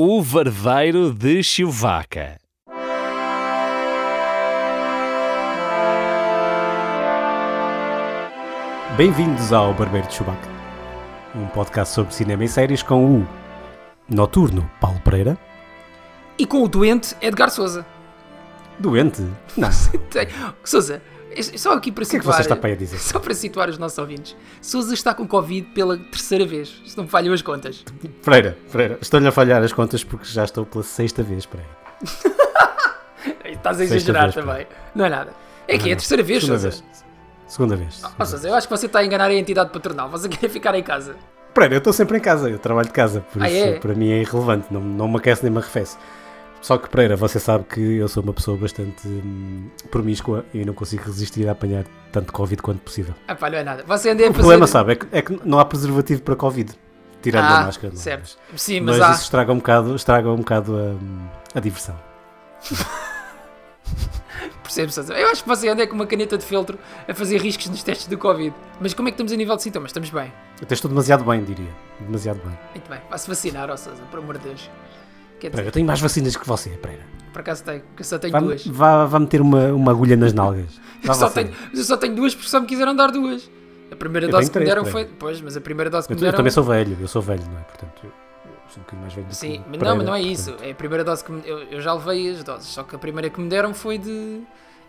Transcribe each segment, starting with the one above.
O Varveiro de Chewbacca. Bem-vindos ao Barbeiro de Chewbacca, um podcast sobre cinema e séries com o noturno Paulo Pereira, E com o doente Edgar Souza. doente. Não, Souza, só aqui para o que é que situar. você está para dizer? Só para situar os nossos ouvintes. Souza está com Covid pela terceira vez, se não me falham as contas. Pereira, Pereira, estou-lhe a falhar as contas porque já estou pela sexta vez, Pereira. Estás a exagerar vez, também. Não é nada. É que é Não, a terceira vez, Segunda Souza. vez. Segunda vez. Ó, Souza, eu acho que você está a enganar a entidade patronal. Você quer ficar em casa. Pereira, eu estou sempre em casa, eu trabalho de casa, por Ah, isso é? para mim é irrelevante, não, não me aquece nem me arrefece. Só que, Pereira, você sabe que eu sou uma pessoa bastante hum, promíscua e não consigo resistir a apanhar tanto Covid quanto possível. Ah pá, não é nada. Você anda a O fazer... problema, sabe, é que, é que não há preservativo para Covid, tirando a Ah, máscara. não é? certo. Sim, Mas, mas, há... isso estraga um bocado, estraga um bocado a, a diversão. Percebo. Eu acho que você anda com uma caneta de feltro a fazer riscos nos testes do Covid. Mas como é que estamos a nível de sintomas? Estamos bem. Até estou demasiado bem, diria. Demasiado bem. Muito bem. Vá-se vacinar, ó Sousa, por amor de Deus. Quer dizer, eu tenho mais vacinas que você, Pereira. por acaso tenho, eu só tenho Vá, duas. vá, vá meter uma, uma agulha nas nalgas. Eu só, tenho, eu só tenho duas porque só me quiseram dar duas. A primeira Eu dose que me deram foi. Pois, mas a primeira dose que Eu, me eu deram. também sou velho, eu sou velho, não é? Portanto, eu, eu sou um bocadinho mais velho do Sim, mas não, mas não é isso. É a primeira dose que me, eu, eu já levei as doses, só que a primeira que me deram foi de.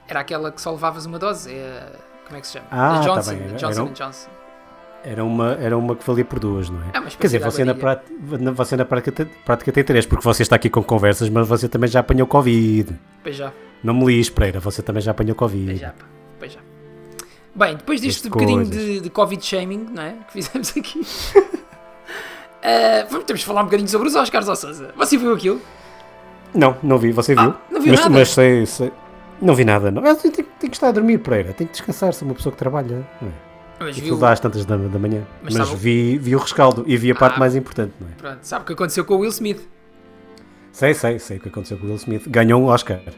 Era aquela que só levavas uma dose. É como é que se chama? Ah, a tá Johnson. bem, era- Johnson era um- Johnson. Era uma, era uma que valia por duas, não é? Espécie Quer dizer, você na, prática, você na prática, tem- prática tem três, porque você está aqui com conversas, mas você também já apanhou Covid. Pois já, Não me lixe, Pereira, você também já apanhou Covid. pois já. Pois já. Bem, depois deste Este bocadinho de, de Covid shaming, não é? Que fizemos aqui. Vamos, temos de falar um bocadinho sobre os Oscars, ó Sousa. Você viu aquilo? Não, não vi, você viu? Ah, não viu mas, nada? mas sei, sei- Não vi nada, não. Eu tenho, tenho- tenho que estar a dormir, Pereira. Tenho que descansar, sou uma pessoa que trabalha. Não é? Mas Aquilo viu. dá às tantas da, da manhã. Mas Mas, sabe- vi, vi o rescaldo e vi a parte Ah. mais importante, não é? Pronto, sabe o que aconteceu com o Will Smith? Sei, sei, sei o que aconteceu com o Will Smith. Ganhou um Oscar.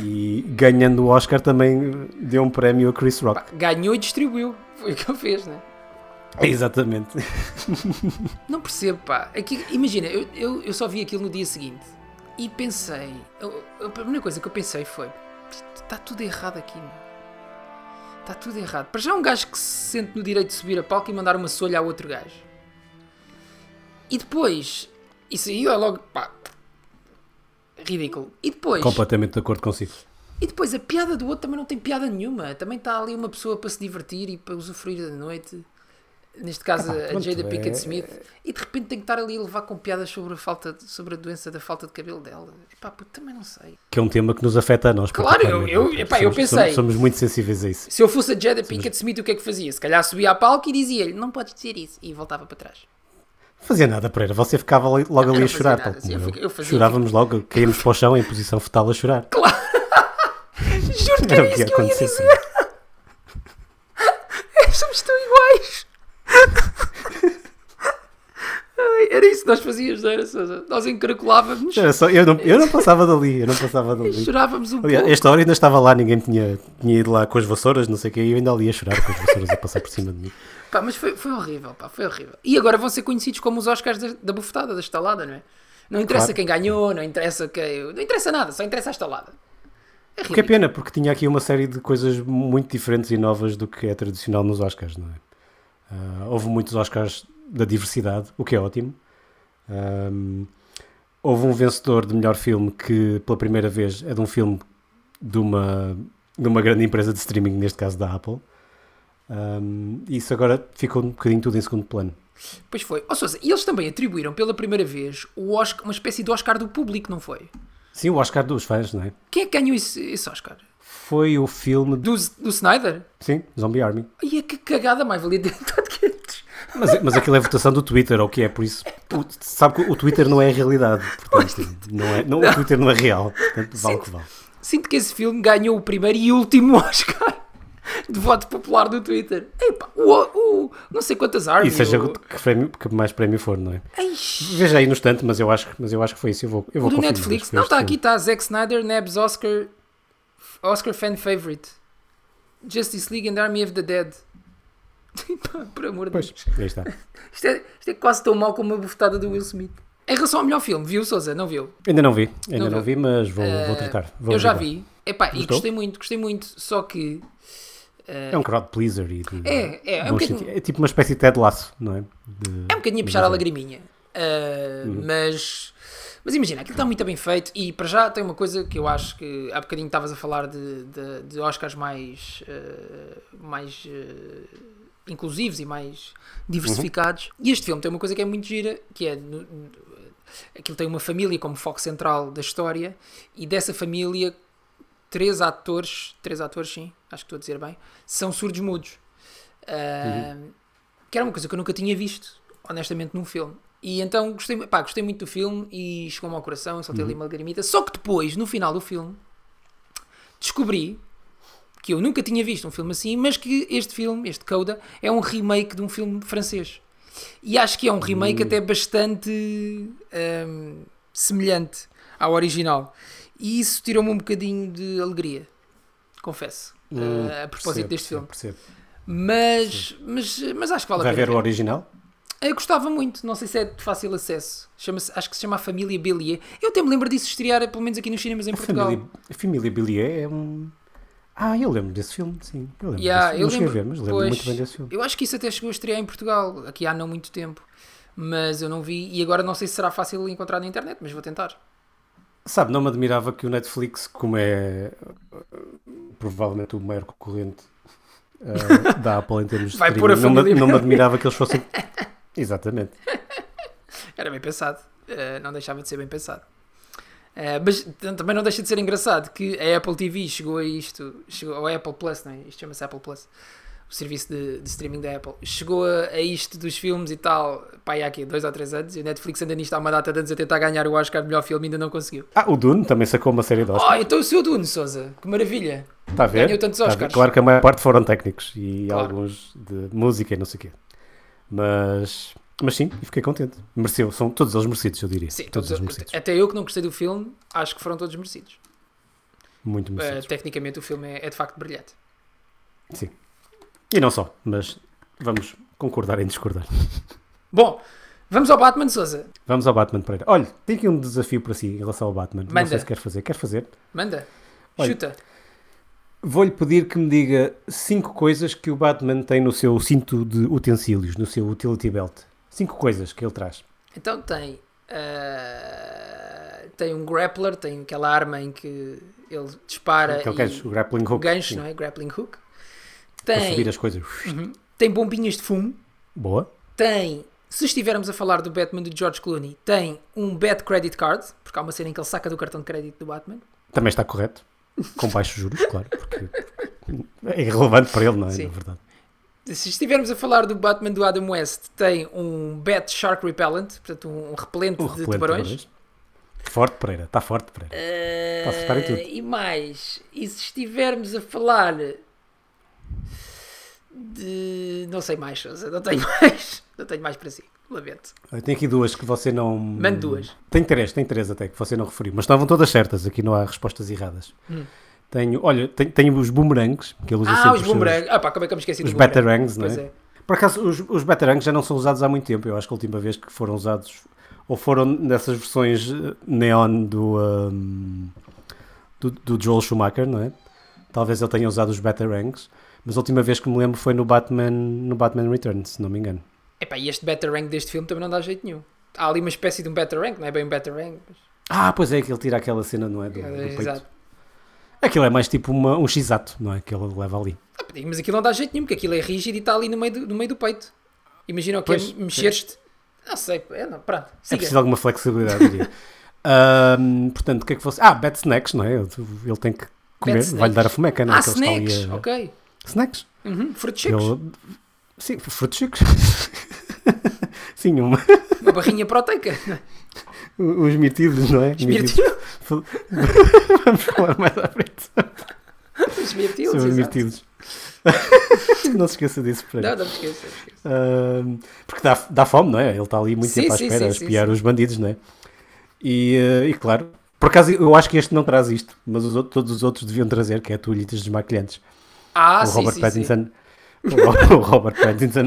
E ganhando o Oscar também deu um prémio a Chris Rock. Ganhou e distribuiu. Foi o que ele fez, né? Exatamente. Não percebo, pá. É que, imagina, eu, eu, eu só vi aquilo no dia seguinte e pensei. eu- a primeira coisa que eu pensei foi: está tudo errado aqui, meu. Está tudo errado. Para já, um gajo que se sente no direito de subir a palco e mandar uma solha a outro gajo. E depois, isso aí é logo, pá, ridículo. E depois, Completamente de acordo consigo. e depois a piada do outro também não tem piada nenhuma. Também está ali uma pessoa para se divertir e para usufruir da noite. Neste caso, Epá, a Jada é- Pinkett Smith. E de repente tem que estar ali a levar com piadas sobre a, falta, de- sobre a doença da falta de cabelo dela. Epá, puto, também não sei. Que é um tema que nos afeta a nós. Claro, eu- eu- não é? epá, eu Somos- pensei. Somos, somos muito sensíveis a isso. Se eu fosse a Jada Pinkett Smith, o que é que fazia? Se calhar subia a palco e dizia-lhe: Não podes dizer isso. E voltava para trás. Fazia nada, Pereira. Você ficava logo eu ali a chorar. nada, tal sim, como eu eu. eu Chorávamos logo, caímos para o chão em posição fetal a chorar. Juro que Era era o que isso ia que eu ia dizer. Somos tão iguais. Ai, era isso que nós fazíamos, não era, Sousa? Nós encaracolávamos, Era só- eu, não, eu não passava dali. Eu não passava dali. chorávamos um Aliás, pouco. esta hora ainda estava lá, ninguém tinha, tinha ido lá com as vassouras, não sei o que, e eu ainda ali a chorar com as vassouras a passar por cima de mim. Pá, mas foi, foi horrível, pá, foi horrível. E agora vão ser conhecidos como os Oscars da, da bufetada, da estalada, não é? Não interessa Claro. quem ganhou, não interessa quem. Não interessa nada, só interessa a estalada. É O que é ridículo. pena, porque tinha aqui uma série de coisas muito diferentes e novas do que é tradicional nos Oscars, não é? Ah, houve muitos Oscars da diversidade, o que é ótimo. Ahm, houve um vencedor de melhor filme que, pela primeira vez, é de um filme de uma, de uma grande empresa de streaming, neste caso da Apple. Ahm, isso agora ficou um bocadinho tudo em segundo plano. Pois foi. Ou seja, e eles também atribuíram pela primeira vez o Oscar, uma espécie de Oscar do público, não foi? Sim, o Oscar dos fãs, não é? Quem é que ganhou esse, esse Oscar? Foi o filme do. Do, Snyder? Sim, Zombie Army. Ai, é que cagada, mais valia. Mas, mas aquilo é votação do Twitter, ou o que é? Por isso, o- sabe que o Twitter não é a realidade. Portanto, não é, não, o Twitter não é real. Portanto, vale o que vale. Sinto que esse filme ganhou o primeiro e último Oscar de voto popular do Twitter. Epá, o, o não sei quantas armas. E seja que, prémio, que mais prémio for, não é? Eish, Veja aí no instante, mas eu acho, mas eu acho que foi isso. Eu vou, eu vou do Netflix. Não, está aqui, está Zack Snyder, Nebs Oscar, Oscar Fan Favorite. Justice League and Army of the Dead. Por amor de Pois, Deus. aí está. Isto é, isto é quase tão mau como a bufetada do Will Smith. Em relação ao melhor filme, viu, Souza? Não viu? Ainda não vi, ainda Não não, vi, mas vou, vou Eh, tratar. Vou eu já vi. Epá, e gostei muito, gostei muito. Só que. É um crowd pleaser e de- É, é, é um bocadinho- é tipo uma espécie de Ted Laço, não é? De- É um bocadinho a puxar a lagriminha. Ah, Mas. Mas imagina, aquilo está muito bem feito e para já tem uma coisa que eu acho que há bocadinho estavas a falar de, de, de Oscars mais, ah, mais ah, inclusivos e mais diversificados. E este filme tem uma coisa que é muito gira, que é no- no- aquilo tem uma família como foco central da história e dessa família três atores, três atores sim, acho que estou a dizer bem, são surdos mudos. Ah, Que era uma coisa que eu nunca tinha visto, honestamente, num filme. E então gostei, pá, gostei muito do filme e chegou-me ao coração, soltei ali uma lagrimita. Só que depois, no final do filme, descobri que eu nunca tinha visto um filme assim, mas que este filme, este Coda, é um remake de um filme francês. E acho que é um remake até bastante hum, semelhante ao original. E isso tirou-me um bocadinho de alegria, confesso, Hum, eh, a propósito percebo, deste filme. percebo. Mas, mas, mas acho que vale Vai a pena. ver o original? Eu gostava muito, não sei se é de fácil acesso. Chama-se- acho que se chama a Família Billier. Eu até me lembro disso estrear, pelo menos aqui nos cinemas em A Portugal. família, a família Billier é um. Ah, eu lembro desse filme, sim. Eu lembro Yeah, desse eu Não cheguei a lembro- ver, mas lembro pois, muito bem desse filme. Eu acho que isso até chegou a estrear em Portugal, aqui há não muito tempo. Mas eu não vi e agora não sei se será fácil encontrar na internet, mas vou tentar. Sabe, não me admirava que o Netflix, como é provavelmente o maior concorrente uh, da Apple em termos de Vai streaming, pôr a não, me, não me admirava que eles fossem. Exatamente. Era bem pensado. Eh, não deixava de ser bem pensado. Eh, mas também não deixa de ser engraçado que a Apple TV chegou a isto, chegou ao Apple Plus, não é? Isto chama-se Apple Plus, o serviço de, de streaming da Apple, chegou a, a isto dos filmes e tal, pá, há aqui dois ou três anos, e o Netflix anda nisto há uma data de anos a tentar ganhar o Oscar de melhor filme e ainda não conseguiu. Ah, o Dune também sacou uma série de Oscars. Oh, então o seu Dune, Souza, que maravilha! Está a ver? ganhou tantos Está a ver? Oscars. Claro que a maior parte foram técnicos e Claro. alguns de música e não sei o quê. Mas, mas sim, e fiquei contente. Mereceu, são todos eles merecidos, eu diria. Sim, todos eles merecidos. até eu que não gostei do filme, acho que foram todos merecidos. Muito Eh, merecidos. tecnicamente o filme é, é de facto brilhante. Sim. E não só, mas vamos concordar em discordar. Bom, vamos ao Batman, Souza. Vamos ao Batman Pereira. Olha, tem aqui um desafio para si em relação ao Batman. Não Manda. sei se quer fazer. Quer fazer? Manda, Olha, chuta. Vou-lhe pedir que me diga cinco coisas que o Batman tem no seu cinto de utensílios, no seu utility belt. Cinco coisas que ele traz. Então tem. ah, tem um grappler, tem aquela arma em que ele dispara Aquele gancho, o grappling hook. o gancho, sim, não é? Grappling hook. Para Tem, subir as coisas. Uhum. tem bombinhas de fumo. Boa. Tem, se estivermos a falar do Batman do George Clooney, tem um Bat Credit Card, porque há uma cena em que ele saca do cartão de crédito do Batman. Também está correto. Com baixos juros, claro. Porque é irrelevante para ele, não é? Sim. Na verdade. Se estivermos a falar do Batman do Adam West, tem um Bat Shark Repellent, portanto um repelente O de repelente tubarões. Forte Pereira. Está forte Pereira. Está a acertar em tudo. Eh, E mais, e se estivermos a falar de. Não sei mais, Sousa, não tenho mais. Não tenho mais para si. Lamento. Eu tenho aqui duas que você não. Mande duas. Tem três, tem três até que você não referiu, mas estavam todas certas, aqui não há respostas erradas. Hum. Tenho, olha, tenho, tenho os boomerangs, que ele usa Ah, os seus- boomerangs. Ah, pá, como é que eu me esqueci Os batarangs, não é? é. Por acaso, os, os batarangs já não são usados há muito tempo. Eu acho que a última vez que foram usados, ou foram nessas versões eh, neon do, ahm, do, do Joel Schumacher, não é? Talvez ele tenha usado os batarangs, mas a última vez que me lembro foi no Batman, no Batman Returns, se não me engano. Epá, e este Batarang deste filme também não dá jeito nenhum. Há ali uma espécie de um Batarang, não é bem um Batarang, mas... Ah, pois é, que ele tira aquela cena, não é? Do, do É, peito. exato. Aquilo é mais tipo uma, um x-ato, não é? Que ele leva ali. Ah, mas aquilo não dá jeito nenhum, porque aquilo é rígido e está ali no meio do, no meio do peito. Imagina o que é Pois, mexer-te. Não sei, é, não, pronto, É siga. preciso alguma flexibilidade, diria. Ahm, portanto, o que é que fosse? Ah, Bat Snacks, não é? Ele tem que comer, vai-lhe dar a fomeca, não é? Ah, ali snacks, a- ok. Snacks. Uhum, frutos secos. Ele... Sim, frutos secos. Sim, uma... Uma barrinha proteica. os mirtilos, não é? Os mirtilos. Vamos falar mais à frente Os mirtilos, sobre mirtilos. não se esqueça disso, Pereira. Não, não me esqueça. Ahm, porque dá, dá fome, não é? Ele está ali muito Sim, tempo à espera sim, a espiar sim. os bandidos, não é? E, eh, e claro, por acaso eu acho que este não traz isto, mas os outros- todos os outros deviam trazer, que é toalhitas desmaquilhantes. Ah, o sim, Robert sim, Pattinson. o o Robert Pattinson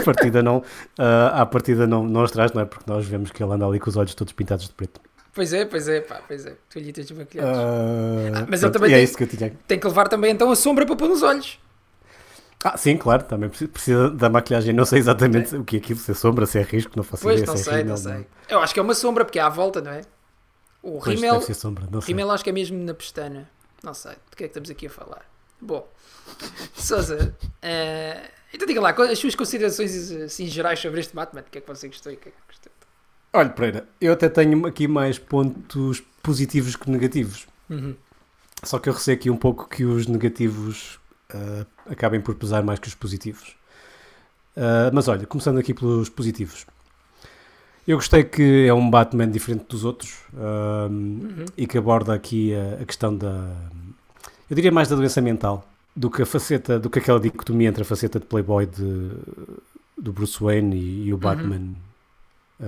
a partida não, ah, à partida não, não os traz, não é? Porque nós vemos que ele anda ali com os olhos todos pintados de preto. Pois é, pois é, pá, pois é. Toalhitas maquilhadas. Ah, mas ele pronto, também e é tem- isso que eu tinha. Tem que levar também então a sombra para pôr nos olhos. Ah, sim, claro, também preci- precisa da maquilhagem. Não sei exatamente o que é aquilo, se é sombra, se é risco, não faço Pois, ideia. não se é sei, rímel, não sei. Eu acho que é uma sombra, porque é à volta, não é? O Pois, rímel, sombra, não sei. rímel acho que é mesmo na pestana. Não sei, do que é que estamos aqui a falar? Bom, Sousa, eh, então diga lá, as suas considerações assim, gerais sobre este Batman, o que é que você gostou e o que é que gostou? Olha, Pereira, eu até tenho aqui mais pontos positivos que negativos. Uhum. Só que eu receio aqui um pouco que os negativos ah, acabem por pesar mais que os positivos. Ah, mas olha, começando aqui pelos positivos. Eu gostei que é um Batman diferente dos outros ah, Uhum. e que aborda aqui a, a questão da. Eu diria mais da doença mental do que a faceta, do que aquela dicotomia entre a faceta de Playboy de, do Bruce Wayne e, e o Batman. ah,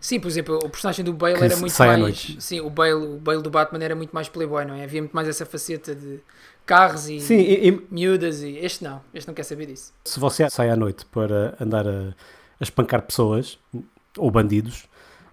Sim, por exemplo, o personagem do Bale era muito mais. Sim, o Bale, o Bale do Batman era muito mais playboy, não é? Havia muito mais essa faceta de carros e sim, e- e, miúdas e. Este não, este não quer saber disso. se você sai à noite para andar a, a espancar pessoas ou bandidos,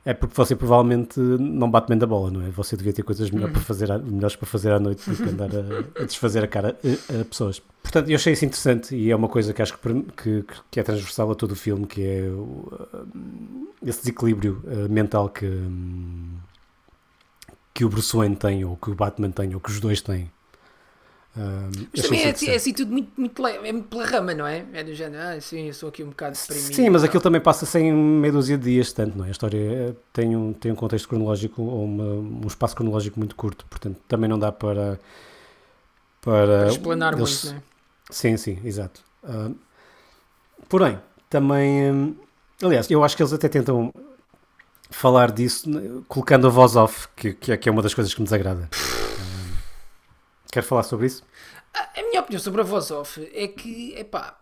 é porque você provavelmente não bate bem da bola, não é? Você devia ter coisas melhor Uhum. para fazer melhores para fazer à noite do que andar a, a desfazer a cara a, a pessoas. Portanto, eu achei isso interessante e é uma coisa que acho que, que, que é transversal a todo o filme, que é o, uh, esse desequilíbrio uh, mental que, hum, que o Bruce Wayne tem, ou que o Batman tem, ou que os dois têm. Um, Mas também é, interessante. é assim tudo muito, muito, é muito pela rama, não é? É do género, ah, sim, eu sou aqui um bocado deprimido. Sim, mas aquilo também passa sem meia dúzia de dias, tanto, não é? A história eh, tem um, tem um contexto cronológico ou uma- um espaço cronológico muito curto, portanto também não dá para. Para, Para explanar eles- muito, não é? Sim, sim, exato. Ah, porém, também. hum, aliás, eu acho que eles até tentam falar disso colocando a voz off, que, que, é, que é uma das coisas que me desagrada. Quer falar sobre isso? A a minha opinião sobre a voz off é que, epá,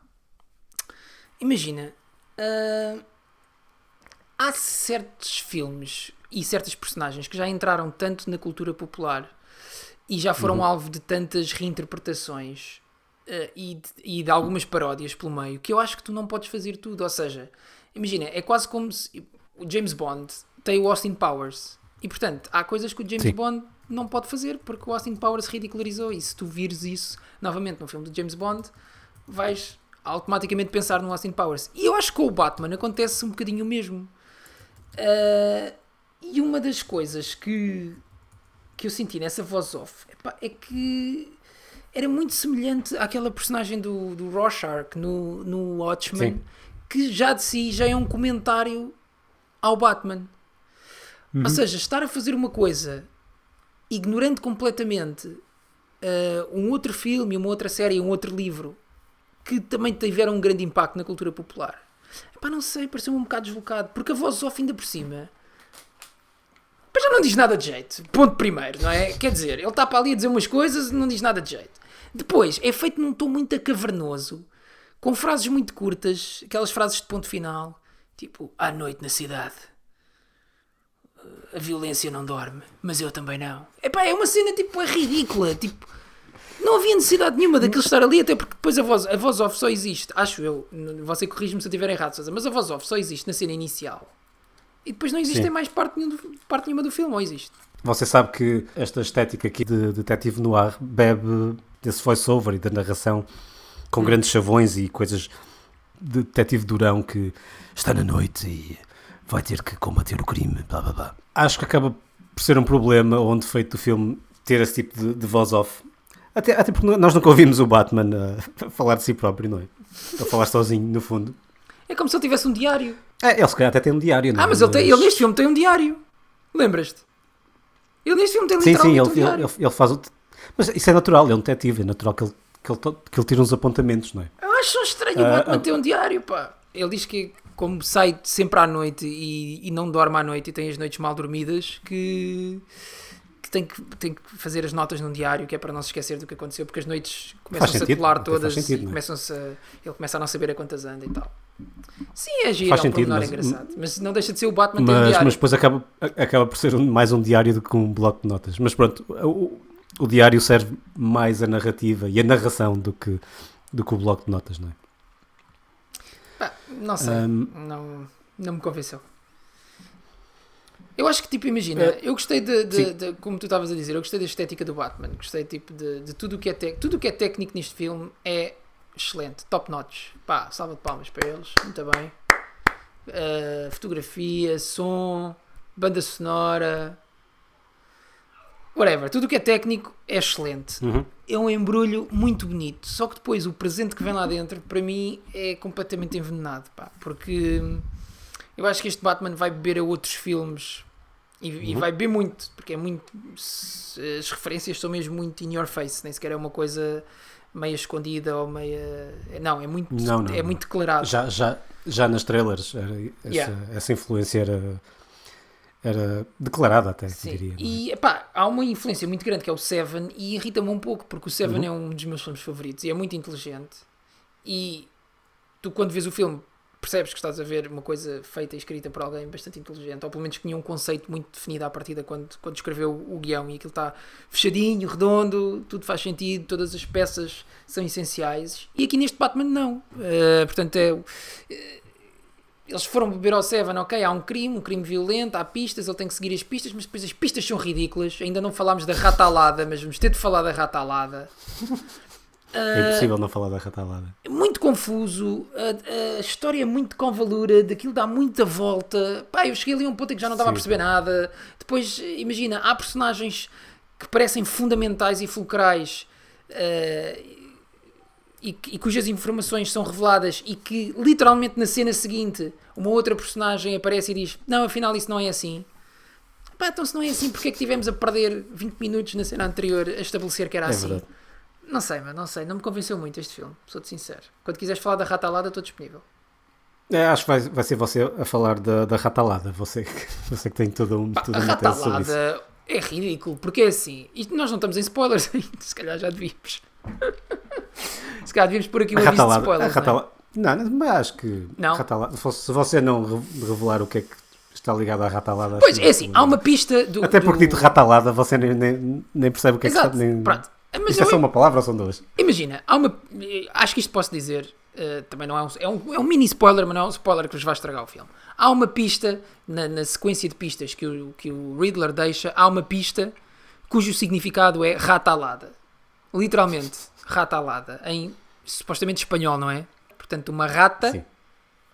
imagina, ah, há certos filmes e certas personagens que já entraram tanto na cultura popular e já foram Uhum. alvo de tantas reinterpretações ah, e, de, e de algumas paródias pelo meio que eu acho que tu não podes fazer tudo. Ou seja, imagina, é quase como se o James Bond tem o Austin Powers e portanto há coisas que o James Sim. Bond não pode fazer porque o Austin Powers ridicularizou e se tu vires isso novamente num filme do James Bond vais automaticamente pensar no Austin Powers. E eu acho que com o Batman acontece um bocadinho o mesmo. Ah, e uma das coisas que que eu senti nessa voz off epá, é que era muito semelhante àquela personagem do, do Rorschach no, no Watchmen Sim. que já de si já é um comentário ao Batman. Ou seja, estar a fazer uma coisa ignorando completamente ah, um outro filme, uma outra série, um outro livro que também tiveram um grande impacto na cultura popular. Epá, não sei, pareceu-me um bocado deslocado, porque a voz off ainda por cima pá, já não diz nada de jeito. Ponto primeiro, não é? Quer dizer, ele está para ali a dizer umas coisas e não diz nada de jeito. Depois, é feito num tom muito acavernoso, com frases muito curtas, aquelas frases de ponto final, tipo, à noite na cidade a violência não dorme, mas eu também não. Epá, é uma cena tipo é ridícula, tipo não havia necessidade nenhuma daquilo estar ali, até porque depois a voz, a voz off só existe, acho eu, você corrige-me se eu estiver errado, Sousa, mas a voz off só existe na cena inicial. E depois não existe Sim. mais parte, nenhum parte nenhuma do filme, ou existe? Você sabe que esta estética aqui de detetive noir bebe desse voice-over e da narração com grandes chavões e coisas de detetive durão que está na noite e vai ter que combater o crime, blá blá blá. Acho que acaba por ser um problema ou um defeito do filme ter esse tipo de, de voz off. Até, até porque nós nunca ouvimos o Batman a, a falar de si próprio, não é? A falar sozinho, no fundo. É como se ele tivesse um diário. É, ele se calhar até tem um diário, não é? Ah, mas ele, tem, ele neste filme tem um diário. Lembras-te? Ele neste filme tem Sim, sim, literalmente ele, um diário. ele- ele faz o. Mas isso é natural, ele é um detetive, é natural que ele, que ele, to- que ele tire uns apontamentos, não é? Eu acho só estranho o Ah, Batman ah. ter um diário, pá. Ele diz que como sai sempre à noite e, e não dorme à noite e tem as noites mal dormidas, que, que, tem, que tem que fazer as notas num diário, que é para não se esquecer do que aconteceu, porque as noites começam-se a colar todas sentido, e é? começam-se a, ele começa a não saber a quantas anda e tal. Sim, é giro, Faz é um sentido, mas- engraçado. Mas não deixa de ser o Batman ter um Mas, diário. mas depois acaba, acaba por ser mais um diário do que um bloco de notas. Mas pronto, o, o diário serve mais a narrativa e a narração do que, do que o bloco de notas, não é? Não sei. Um, Não, não me convenceu. Eu acho que, tipo, imagina, É, eu gostei de, de- de- como tu estavas a dizer, eu gostei da estética do Batman, gostei, tipo, de, de tudo o que é tec- tudo o que é técnico neste filme é excelente, top notch. Pá, salva de palmas para eles, muito bem. Uh, fotografia, som, banda sonora, whatever, tudo o que é técnico é excelente uhum. é um embrulho muito bonito. Só que depois o presente que vem lá dentro, para mim, é completamente envenenado. Pá, porque hum, eu acho que este Batman vai beber a outros filmes e, e Uhum. vai beber muito, porque é muito. As referências são mesmo muito in your face, nem sequer é uma coisa meia escondida ou meia. Não, é muito, Não, não, é não. muito declarado. Já, já, já nas trailers essa, Yeah. essa influência era, era declarada até, Sim. diria. é? E epá, há uma influência muito grande que é o Seven e irrita-me um pouco porque o Seven Uhum. é um dos meus filmes favoritos e é muito inteligente. E tu, quando vês o filme, percebes que estás a ver uma coisa feita e escrita por alguém bastante inteligente, ou pelo menos que tinha um conceito muito definido à partida quando, quando escreveu o guião e aquilo está fechadinho, redondo, tudo faz sentido, todas as peças são essenciais. E aqui neste Batman, não. Eh, portanto, é. eh, eles foram beber ao Seven, ok, há um crime, um crime violento, há pistas, ele tem que seguir as pistas, mas depois as pistas são ridículas. Ainda não falámos da rata alada, mas vamos ter de falar da rata alada. É impossível não falar da ratalada. É muito confuso, a, a história é muito convalura, daquilo dá muita volta. Pá, eu cheguei ali a um ponto em que já não estava a Sim. perceber nada. Depois, imagina, há personagens que parecem fundamentais e fulcrais eh, e, que- e cujas informações são reveladas e que literalmente na cena seguinte uma outra personagem aparece e diz: Não, afinal isso não é assim. Pá, então se não é assim, porque é que tivemos a perder 20 minutos na cena anterior a estabelecer que era É assim? verdade. Não sei, mas não sei, não me convenceu muito este filme, sou-te sincero. Quando quiseres falar da rata alada, estou disponível. É, acho que vai, vai ser você a falar da, da ratalada. Você, que- você que tem toda, um, toda a uma tese sobre isso. alada é ridículo, porque é assim, isto, nós não estamos em spoilers ainda, se calhar já devíamos. se calhar devíamos pôr aqui um aviso de ratalada. Spoilers. não é? ratalada não, mas acho que. Não? ratalada- se você não re- revelar o que é que está ligado à ratalada. Pois, é assim, há uma pista do. Até do- porque dito ratalada, você nem, nem, nem percebe o que é que Exato, está. Nem... pronto. Mas Isto é eu- só uma palavra ou são duas? Imagina, há uma. Acho que isto posso dizer. eh, também não é um, é um. É um mini spoiler, mas não é um spoiler que vos vai estragar o filme. Há uma pista, na, na sequência de pistas que o, que o Riddler deixa, há uma pista cujo significado é rata alada. Literalmente, rata alada. Em supostamente espanhol, não é? Portanto, uma rata, Sim.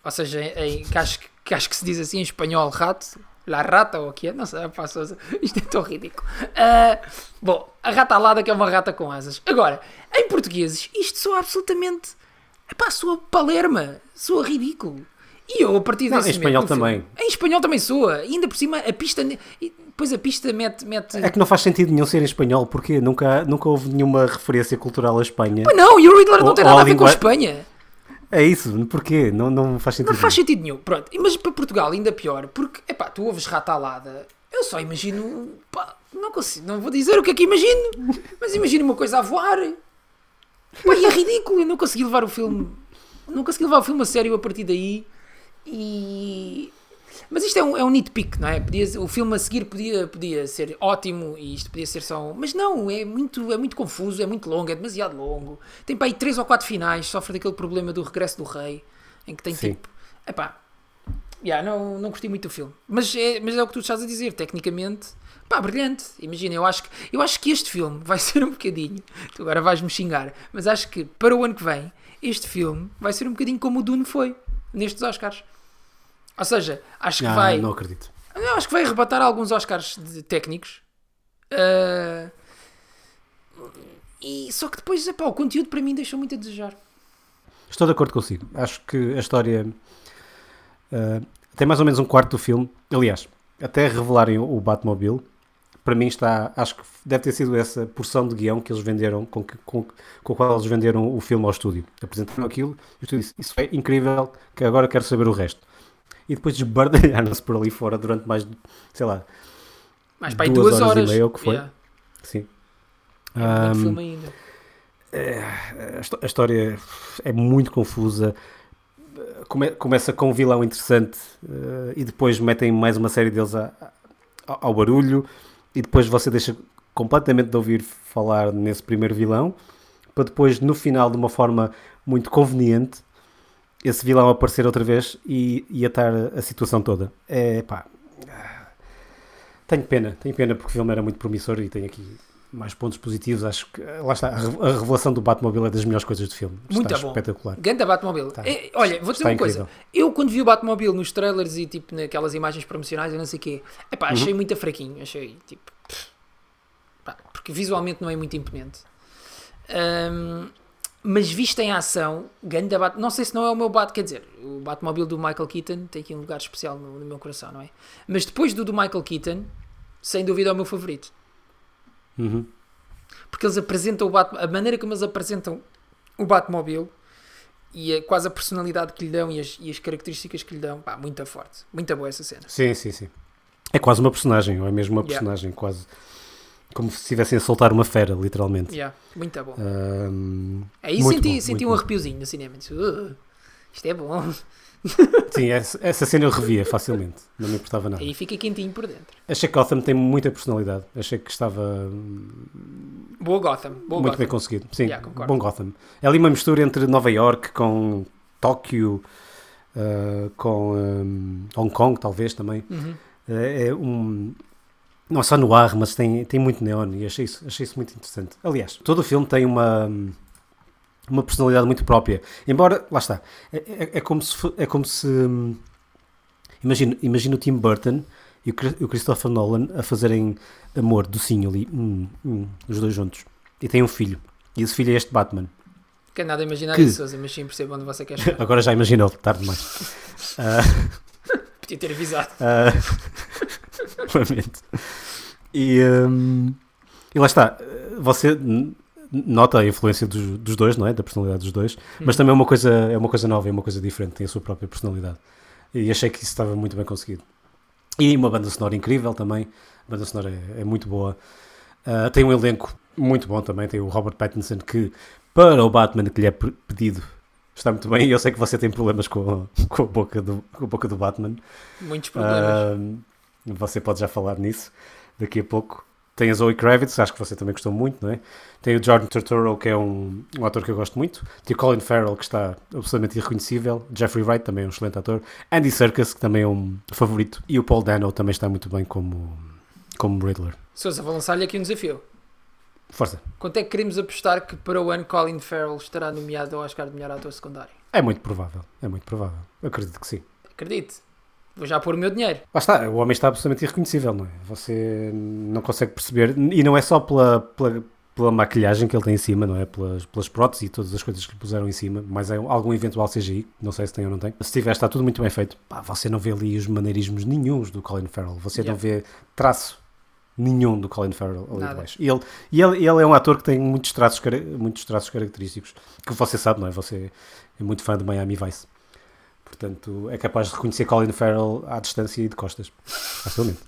ou seja, em, que, acho, que- acho que se diz assim em espanhol, rato, la rata ou o que é, não sei, Sousa, isto é tão ridículo. Ah, bom, a rata alada que é uma rata com asas. Agora, em portugueses, isto soa absolutamente, epá, soa palerma, soa ridículo. E eu, a partir Não, desse em espanhol momento, também. em espanhol também soa. E ainda por cima, a pista, depois a pista mete... mete É que não faz sentido nenhum ser em espanhol, porque nunca, nunca houve nenhuma referência cultural à Espanha. Pois não, e o Riddler não tem nada a ver com a língua- Espanha. É isso, porquê? Não, não faz sentido Não faz nenhum. sentido nenhum. Pronto, mas para Portugal ainda pior, porque, epá, tu ouves rata alada, eu só imagino, pá, não consigo, não vou dizer o que é que imagino, mas imagino uma coisa a voar. Pá, e é ridículo, eu não consegui levar o filme, não consegui levar o filme a sério a partir daí e... Mas isto é um, é um nitpick, não é? Podia, o filme a seguir podia, podia ser ótimo e isto podia ser só um... Mas não, é muito, é muito confuso, é muito longo, é demasiado longo. Tem para aí três ou quatro finais, sofre daquele problema do regresso do rei, em que tem Sim. tipo... Epá, yeah, não, não curti muito do filme. Mas é, mas é o que tu estás a dizer, tecnicamente... Pá, brilhante. Imagina, eu acho, que, eu acho que este filme vai ser um bocadinho... Tu agora vais-me xingar. Mas acho que para o ano que vem, este filme vai ser um bocadinho como o Dune foi, nestes Oscars. Ou seja, acho que Ah, vai... Não acredito. Eu acho que vai arrebatar alguns Oscars de técnicos. Ah, e só que depois, epá, o conteúdo para mim deixou muito a desejar. Estou de acordo consigo. Acho que a história ah, tem mais ou menos um quarto do filme. Aliás, até revelarem o o Batmobile, para mim está. Acho que deve ter sido essa porção de guião que eles venderam, com, que- com, com a qual eles venderam o filme ao estúdio. Apresentaram aquilo e o estúdio disse: Isso é incrível, que agora quero saber o resto. E depois desbardalharam-se por ali fora durante mais, sei lá, Mais Duas duas, horas e horas. meia, ou o que foi? Yeah. sim. É Ahm, filme ainda. a histó- a história é muito confusa. Come- começa com um vilão interessante eh, e depois metem mais uma série deles a- a- ao barulho e depois você deixa completamente de ouvir falar nesse primeiro vilão para depois, no final, de uma forma muito conveniente, esse vilão aparecer outra vez e, e atar a situação toda. É pá. Tenho pena, tenho pena porque o filme era muito promissor e tem aqui mais pontos positivos. Acho que lá está, a re- a revelação do Batmobile é das melhores coisas do filme. Muito está bom. espetacular. Ganda Batmobile. Tá. É, olha, vou dizer Está uma coisa. incrível. Eu, quando vi o Batmobile nos trailers e tipo naquelas imagens promocionais e não sei o quê, epá, achei Uhum. muito fraquinho. Achei tipo. pá, porque visualmente não é muito imponente. Ahm, mas visto em ação, Ganda Bat. Não sei se não é o meu Bat, quer dizer, o Batmobile do Michael Keaton tem aqui um lugar especial no, no meu coração, não é? Mas depois do do Michael Keaton, sem dúvida é o meu favorito. Uhum. porque eles apresentam o Batman, a maneira como eles apresentam o Batmobile e a, quase a personalidade que lhe dão e as, e as características que lhe dão, pá, muito forte, muito boa essa cena. Sim, sim, sim. É quase uma personagem, ou é mesmo uma Yeah. personagem, quase como se estivessem a soltar uma fera, literalmente. Yeah, muito bom. Ahm, Aí muito senti, bom, senti um bom. arrepiozinho no cinema. Disse, "Uh, isto é bom. sim, essa, essa cena eu revia facilmente, não me importava nada. Aí fica quentinho por dentro. Achei que Gotham tem muita personalidade, achei que estava Boa Gotham. Boa muito Gotham. bem conseguido. Sim, Yeah, bom Gotham. É ali uma mistura entre Nova York com Tóquio, ah, com hum, Hong Kong, talvez também. Uhum. É, é um. Não é só no ar, mas tem, tem muito neon e achei isso, achei isso muito interessante. Aliás, todo o filme tem uma, uma personalidade muito própria. Embora, lá está, é, é- é como se. É como se hum, imagina, o Tim Burton e o, Chris- o Christopher Nolan a fazerem amor docinho ali, hum, hum, os dois juntos. E tem um filho. E esse filho é este Batman. Quer nada imaginar Que- isso, mas sim percebo onde você quer chegar. Agora já imaginou, tarde demais. Ah, Podia ter avisado. Ah, lamento. E, hum, e lá está, você nota a influência dos, dos dois, não é? Da personalidade dos dois, mas Uhum. também é uma coisa, é uma coisa nova, é uma coisa diferente, tem a sua própria personalidade. E achei que isso estava muito bem conseguido. E uma banda sonora incrível também, a banda sonora é, é muito boa. Ah, tem um elenco muito bom também, tem o Robert Pattinson que para o Batman que lhe é pe- pedido está muito bem. E eu sei que você tem problemas com, a- com, a, boca do, com a boca do Batman. Muitos problemas. Ahm, você pode já falar nisso daqui a pouco. Tem a Zoe Kravitz, acho que você também gostou muito, não é? Tem o Jordan Turturro, que é um, um ator que eu gosto muito. Tem o Colin Farrell, que está absolutamente irreconhecível. Jeffrey Wright, também é um excelente ator. Andy Serkis, que também é um favorito. E o Paul Dano também está muito bem como, como Riddler. Sousa, vou lançar-lhe aqui um desafio. Força. Quanto é que queremos apostar que para o ano Colin Farrell estará nomeado ao Oscar de melhor ator secundário? É muito provável, é muito provável. Eu acredito que sim. Acredite. Vou já pôr o meu dinheiro. Lá está, o homem está absolutamente irreconhecível, não é? Você não consegue perceber, e não é só pela, pela, pela maquilhagem que ele tem em cima, não é? Pelas, pelas próteses e todas as coisas que lhe puseram em cima, mas é algum eventual CGI, não sei se tem ou não tem. Se tiver, está tudo muito bem feito. Pá, você não vê ali os maneirismos nenhuns do Colin Farrell, você não vê traço nenhum do Colin Farrell ali Nada. de baixo. E ele, e ele, ele é um ator que tem muitos traços, muitos traços característicos, que você sabe, não é? Você é muito fã de Miami Vice. Portanto, é capaz de reconhecer Colin Farrell à distância e de costas. Facilmente.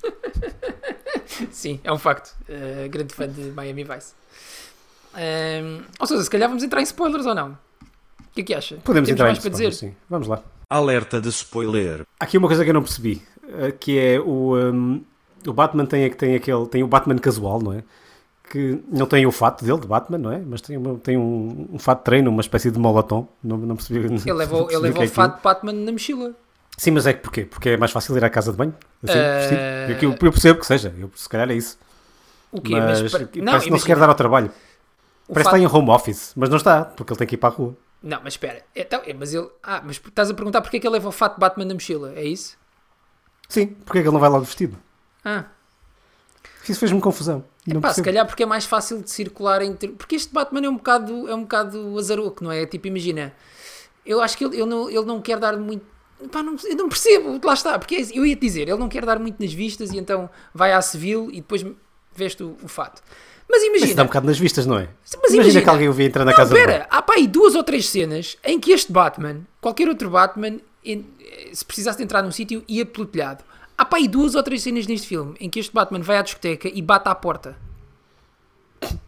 Sim, é um facto. Uh, grande fã de Miami Vice. Um, ou seja, se calhar vamos entrar em spoilers ou não? O que é que acha? Podemos Temos entrar mais em para spoilers, dizer? sim. Vamos lá. Alerta de spoiler. Há aqui uma coisa que eu não percebi, eh, que é o, um, o Batman tem, tem aquele tem o Batman casual, não é? Que não tem o fato dele de Batman, não é? Mas tem, uma- tem um, um fato de treino, uma espécie de molatom. Não, não percebi. Ele leva, o- ele leva o é o fato aquilo. de Batman na mochila. Sim, mas é que porquê? Porque é mais fácil ir à casa de banho? Assim, vestido? Aquilo- Eu percebo que seja, eu, se calhar é isso. O quê? Mas, Mas, para- parece não, que não se quer dar ao trabalho. o Parece fato- que está em home office, mas não está, porque ele tem que ir para a rua. Não, mas espera. Então, é, mas ele... Ah, mas estás a perguntar porque é que ele leva o fato de Batman na mochila, é isso? Sim, porque é que ele não vai logo vestido? Ah, Isso fez-me confusão. Não pá, se calhar porque é mais fácil de circular entre... Porque este Batman é um bocado, é um bocado azaroco, não é? Tipo, imagina, eu acho que ele, ele, não, ele não quer dar muito... Pá, não, eu não percebo, lá está, porque é- eu ia te dizer, ele não quer dar muito nas vistas e então vai à civil e depois veste o, o fato. Mas Mas isso dá um imagina, bocado nas vistas, não é? Mas imagina, imagina- que alguém o vê entrar na Não, casa de pera, banho. há pá aí duas ou três cenas em que este Batman, qualquer outro Batman, em- se precisasse de entrar num sítio, ia pelo telhado. Há pá aí duas ou três cenas neste filme em que este Batman vai à discoteca e bate à porta.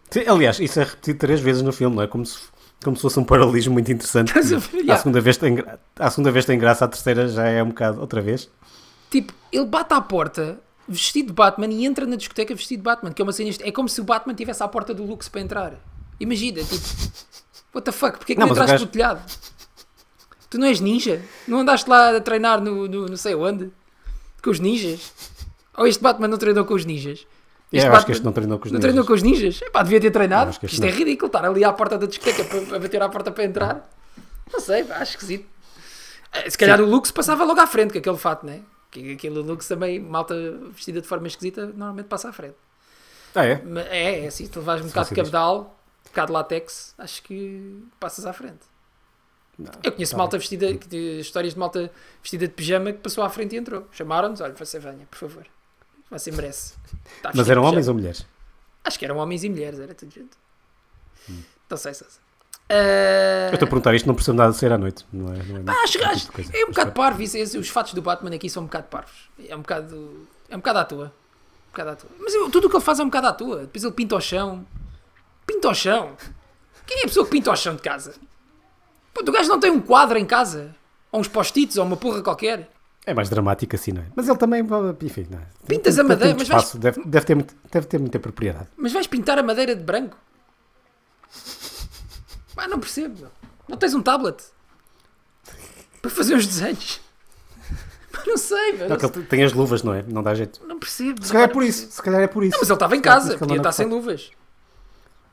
Sim, aliás, isso é repetido três vezes no filme, não é? Como se, como se fosse um paralelismo muito interessante. A segunda vez tem, à segunda vez tem graça, à terceira já é um bocado outra vez. Tipo, ele bate à porta vestido de Batman e entra na discoteca vestido de Batman, que é uma cena. É como se o Batman estivesse à porta do Lux para entrar. Imagina, tipo, what the fuck, porque é que Não, não, entraste gajo- no telhado? Tu não és ninja? Não andaste lá a treinar no, no não sei onde? Com os ninjas? Ou este Batman não treinou com os ninjas? É, eu acho que este não treinou com os Não ninjas. treinou com os ninjas? Epá, devia ter treinado. este Isto é não. ridículo, estar ali à porta da discoteca para, bater à porta para entrar. Não sei, acho esquisito. Eh, Se calhar o Lux passava logo à frente com aquele fato, né? Que aquele Lux também, malta vestida de forma esquisita, normalmente passa à frente. Ah, é? É, é assim, tu levas um bocado de cabedal, um bocado de látex, acho que passas à frente. Não, Eu conheço tá malta bem. vestida, de- histórias de malta vestida de pijama que passou à frente e entrou. Chamaram-nos, olha, você venha, por favor. Você merece. Está Mas eram homens ou mulheres? Acho que eram homens e mulheres, era tudo junto. Não sei, Sousa. Ah, Eu estou a perguntar isto, não percebo nada de ser à noite. Não é, não é, Pá, acho, é acho- tipo é um bocado parvo isso, os fatos do Batman aqui são um bocado parvos. É um bocado. É um bocado à toa. Um bocado à toa. Mas eu- tudo o que ele faz é um bocado à toa. Depois ele pinta ao chão. Pinta ao chão. Quem é a pessoa que pinta ao chão de casa? Pô, o gajo não tem um quadro em casa? Ou uns post-its ou uma porra qualquer? É mais dramático assim, não é? Mas ele também, enfim, não é? Pintas tem- a madeira, mas vais- deve, deve, ter, muito- deve ter muita propriedade. Mas vais pintar a madeira de branco? Pá, não percebo. Não tens um tablet? Para fazer uns desenhos? Pá, não sei, meu. Não, que ele tem as luvas, não é? Não dá jeito. Não percebo. Se calhar é por percebo. isso. Se calhar é por isso. Não, mas ele estava em é casa, podia estar sem luvas.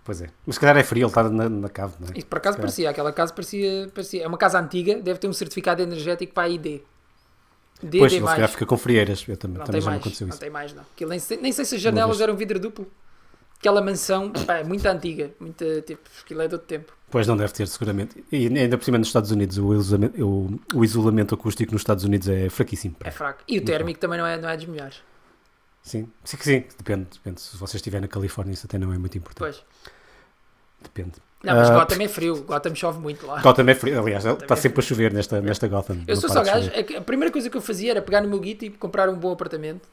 Pois é. Mas se calhar é frio, ele está na, na cave, não é? Isso por acaso parecia, aquela casa parecia, parecia. É uma casa antiga, deve ter um certificado energético para a ID. D, Pois, D ele se mais. calhar fica com frieiras. Eu também, Não também tem já me mais, aconteceu não isso. tem mais, não. Aquilo nem, sei, nem sei se as janelas eram vidro duplo. Aquela mansão, pá, é muito antiga, muito, tipo, aquilo é de outro tempo. Pois não deve ter, seguramente. E ainda por cima nos Estados Unidos, o isolamento, o, o isolamento acústico nos Estados Unidos é fraquíssimo. É fraco. E o térmico também não é, não é dos melhores. Sim, sim, que sim. Depende, depende. Se você estiver na Califórnia, isso até não é muito importante. Pois. Depende. Não, mas Ah, Gotham é frio, Gotham chove muito lá. Gotham é frio. Aliás, está Também é sempre a chover nesta, nesta Gotham. Eu sou só gajo, é a primeira coisa que eu fazia era pegar no meu guito e comprar um bom apartamento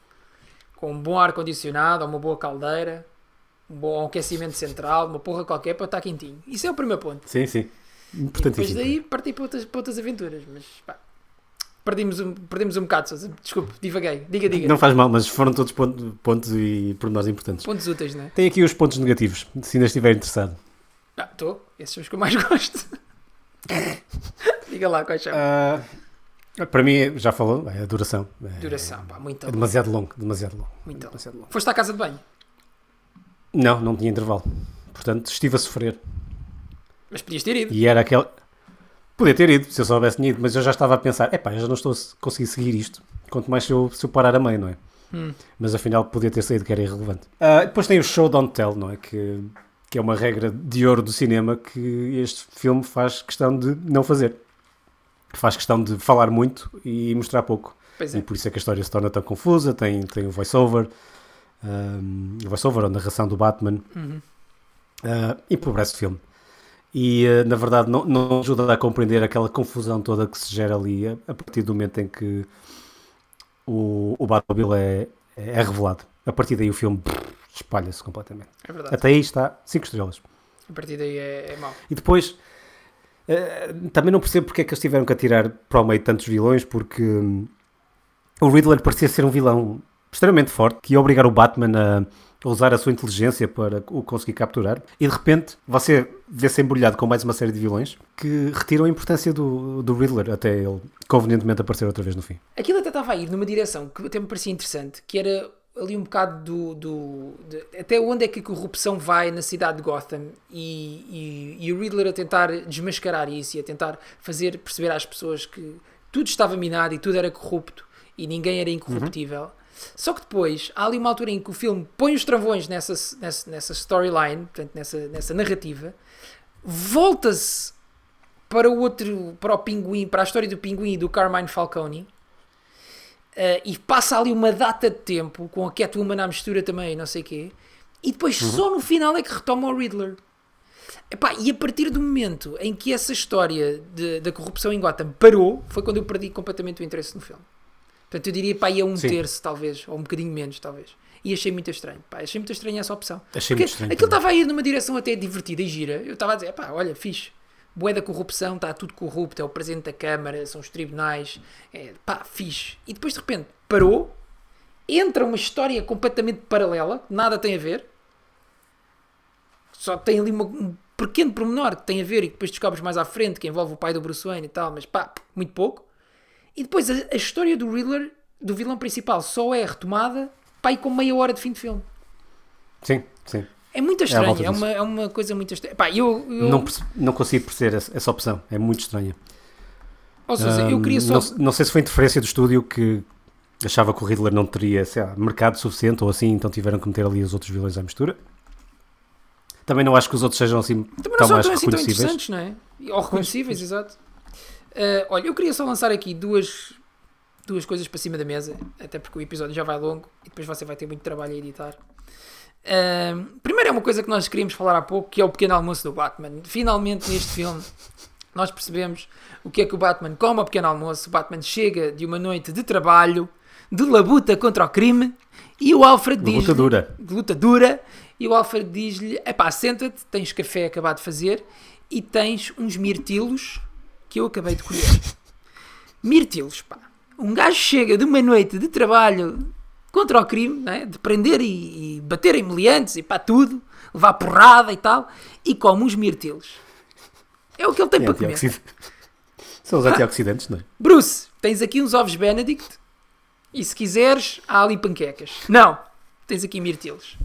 com um bom ar-condicionado, uma boa caldeira, um bom aquecimento central, uma porra qualquer para estar quentinho. Isso é o primeiro ponto. Sim, sim. E depois Importantíssimo. daí parti para outras, para outras aventuras, mas pá, perdimos um, perdimos um bocado, Sousa. Desculpe, divaguei. Diga, diga. Não faz mal, mas foram todos pontos, pontos e pormenores importantes. Pontos úteis, não é? Tem aqui os pontos negativos, se ainda estiver interessado. Ah, estou. Esses são os que eu mais gosto. diga lá quais são. Ah, para mim, já falou, é a duração. É, Duração, pá, muito É demasiado longo, demasiado longo. Muito longo. Demasiado longo. Foste à casa de banho, Não, não tinha intervalo. Portanto, estive a sofrer. mas podias ter ido. E era aquele. Podia ter ido, se eu soubesse tinha ido, mas eu já estava a pensar: epá, eu já não estou a conseguir seguir isto. Quanto mais se eu, se eu parar a meio, não é? Hum. Mas afinal podia ter saído que era irrelevante. Ah, depois tem o show don't tell, não é? Que, que é uma regra de ouro do cinema que este filme faz questão de não fazer. Faz questão de falar muito e mostrar pouco. Pois E é. por isso é que a história se torna tão confusa. Tem, tem o voice-over, um, o voice-over, a narração do Batman, Uhum. uh, empobrece o filme. E uh, na verdade não, não ajuda a compreender aquela confusão toda que se gera ali a, a partir do momento em que o, o Batmobile é, é revelado. A partir daí o filme espalha-se completamente. É verdade. Até aí está 5 estrelas. A partir daí é, é mau. E depois, eh, também não percebo porque é que eles tiveram que atirar para o meio tantos vilões, porque hum, o Riddler parecia ser um vilão extremamente forte, que ia obrigar o Batman a usar a sua inteligência para o conseguir capturar. E de repente, você vê-se embrulhado com mais uma série de vilões que retiram a importância do, do Riddler até ele convenientemente aparecer outra vez no fim. Aquilo até estava a ir numa direção que até me parecia interessante, que era ali um bocado do. do de- até onde é que a corrupção vai na cidade de Gotham e, e, e o Riddler a tentar desmascarar isso e a tentar fazer perceber às pessoas que tudo estava minado e tudo era corrupto e ninguém era incorruptível. Só que depois há ali uma altura em que o filme põe os travões nessa, nessa, nessa storyline, portanto, nessa, nessa narrativa, volta-se para o outro, para o pinguim, para a história do pinguim e do Carmine Falcone. Eh, e passa ali uma data de tempo com a Catwoman à mistura também, não sei o quê. E depois só no final é que retoma o Riddler. Epá, e a partir do momento em que essa história de- da corrupção em Gotham parou, foi quando eu perdi completamente o interesse no filme. Portanto, eu diria pá, ia um Sim. terço, talvez, ou um bocadinho menos, talvez. E achei muito estranho. Pá, achei muito estranho essa opção. Achei Porque muito estranho aquilo estava a ir numa direção até divertida e gira. Eu estava a dizer, pá, olha, fixe. Bué da corrupção, está tudo corrupto, é o presidente da Câmara, são os tribunais, é, pá, fixe. E depois de repente parou, entra uma história completamente paralela, nada tem a ver, só tem ali uma- um pequeno pormenor que tem a ver e que depois descobres mais à frente, que envolve o pai do Bruce Wayne e tal, mas pá, muito pouco. E depois a, a história do Riddler, do vilão principal, só é retomada, pá, e com meia hora de fim de filme. Sim, sim. É muito à estranho, é, disso. uma, é uma coisa muito estranha. Pá, eu, eu- Não, não consigo perceber essa, essa opção. É muito estranha. ou seja, eu Ahm, queria só. não, não sei se foi interferência do estúdio que achava que o Riddler não teria lá, mercado suficiente ou assim, então tiveram que meter ali os outros vilões à mistura. Também não acho que os outros sejam assim Também não tão são mais assim tão interessantes, não é? Ou reconhecíveis, exato. Ah, olha, eu queria só lançar aqui duas, duas coisas para cima da mesa, até porque o episódio já vai longo e depois você vai ter muito trabalho a editar. Ah, primeiro é uma coisa que nós queríamos falar há pouco, que é o pequeno almoço do Batman. Finalmente neste filme nós percebemos o que é que o Batman come ao pequeno almoço. O Batman chega de uma noite de trabalho, de labuta contra o crime, e o Alfred Uma diz luta dura. de luta dura e o Alfred diz-lhe: Epá, senta-te, tens café acabado de fazer e tens uns mirtilos que eu acabei de colher. mirtilos, pá. Um gajo chega de uma noite de trabalho contra o crime, né? de prender e, e bater em meliantes e pá, tudo, levar porrada e tal, e come uns mirtilos. É o que ele tem É para comer. São os antioxidantes, não é? Bruce, tens aqui uns ovos Benedict e se quiseres, há ali panquecas. Não, tens aqui mirtilos.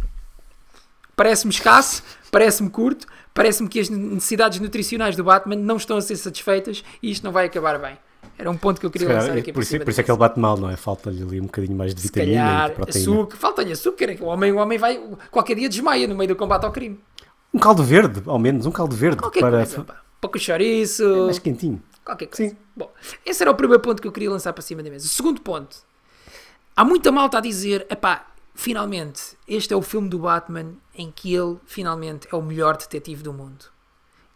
Parece-me escasso, parece-me curto, parece-me que as necessidades nutricionais do Batman não estão a ser satisfeitas e isto não vai acabar bem. Era um ponto que eu queria calhar, lançar é- aqui por, isso, cima por isso é que ele bate mal, não é? Falta-lhe ali um bocadinho mais de vitamina calhar, e de proteína. açúcar, falta-lhe açúcar, é o homem, o homem vai, qualquer dia desmaia no meio do combate ao crime. Um caldo verde, ao menos, um caldo verde Qualquer para coisa, pá. Pouco chouriço, mais quentinho. Qualquer coisa. Sim. Bom, esse era o primeiro ponto que eu queria lançar para cima da mesa. O segundo ponto. Há muita malta a dizer, epá, finalmente, este é o filme do Batman em que ele, finalmente, é o melhor detetive do mundo.